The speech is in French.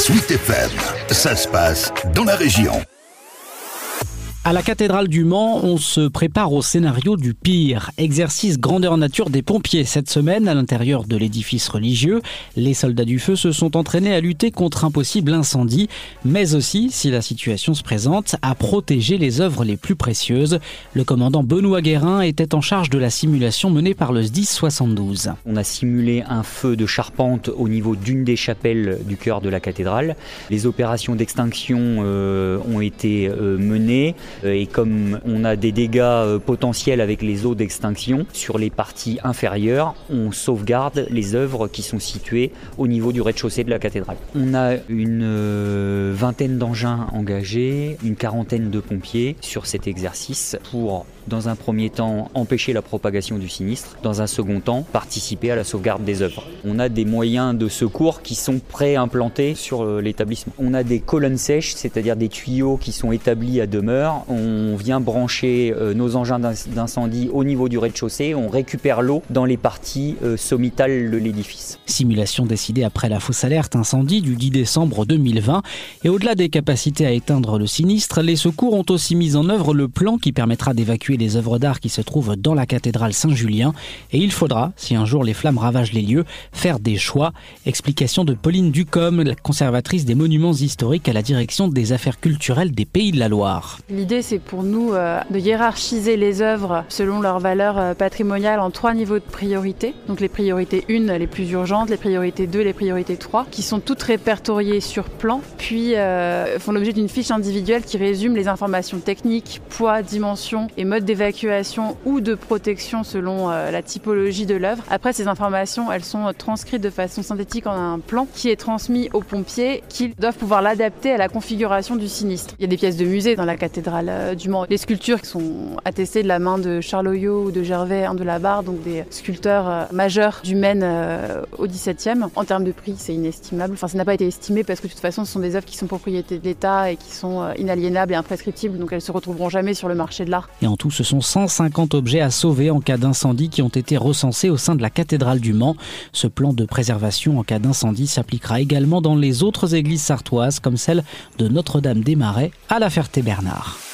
Sweet FM, ça se passe dans la région. À la cathédrale du Mans, on se prépare au scénario du pire. Exercice grandeur nature des pompiers. Cette semaine, à l'intérieur de l'édifice religieux, les soldats du feu se sont entraînés à lutter contre un possible incendie, mais aussi, si la situation se présente, à protéger les œuvres les plus précieuses. Le commandant Benoît Guérin était en charge de la simulation menée par le SDIS 72. On a simulé un feu de charpente au niveau d'une des chapelles du cœur de la cathédrale. Les opérations d'extinction euh, ont été euh, menées. Euh, et comme on a des dégâts euh, potentiels avec les eaux d'extinction, sur les parties inférieures, on sauvegarde les œuvres qui sont situées au niveau du rez-de-chaussée de la cathédrale. On a une euh, vingtaine d'engins engagés, une quarantaine de pompiers sur cet exercice pour, dans un premier temps, empêcher la propagation du sinistre, dans un second temps, participer à la sauvegarde des œuvres. On a des moyens de secours qui sont pré-implantés sur l'établissement. On a des colonnes sèches, c'est-à-dire des tuyaux qui sont établis à demeure on vient brancher euh, nos engins d'incendie au niveau du rez-de-chaussée, on récupère l'eau dans les parties euh, sommitales de l'édifice. Simulation décidée après la fausse alerte incendie du 10 décembre 2020. Et au-delà des capacités à éteindre le sinistre, les secours ont aussi mis en œuvre le plan qui permettra d'évacuer les œuvres d'art qui se trouvent dans la cathédrale Saint-Julien. Et il faudra, si un jour les flammes ravagent les lieux, faire des choix. Explication de Pauline Ducom, la conservatrice des monuments historiques à la direction des affaires culturelles des Pays de la Loire. L'idée, c'est pour nous euh, de hiérarchiser les œuvres selon leur valeur euh, patrimoniale en trois niveaux de priorité. Donc les priorités 1, les plus urgentes, les priorités 2, les priorités 3, qui sont toutes répertoriées sur plan, puis euh, font l'objet d'une fiche individuelle qui résume les informations techniques, poids, dimension et mode d'évacuation ou de protection selon la typologie de l'œuvre. Après, ces informations, elles sont transcrites de façon synthétique en un plan qui est transmis aux pompiers qui doivent pouvoir l'adapter à la configuration du sinistre. Il y a des pièces de musée dans la cathédrale euh, du Mans. Les sculptures qui sont attestées de la main de Charles Oyo ou de Gervais de la Barre, donc des sculpteurs euh, majeurs du Maine euh, au XVIIe. En termes de prix, c'est inestimable. Enfin, ça n'a pas été estimé parce que de toute façon, ce sont des œuvres qui sont propriété de l'État et qui sont inaliénables et imprescriptibles, donc elles se retrouveront jamais sur le marché de l'art. Et en tout, ce sont 150 objets à sauver en cas d'incendie qui ont été recensés au sein de la cathédrale du Mans. Ce plan de préservation en cas d'incendie s'appliquera également dans les autres églises sartoises, comme celle de Notre-Dame des Marais à la Ferté-Bernard.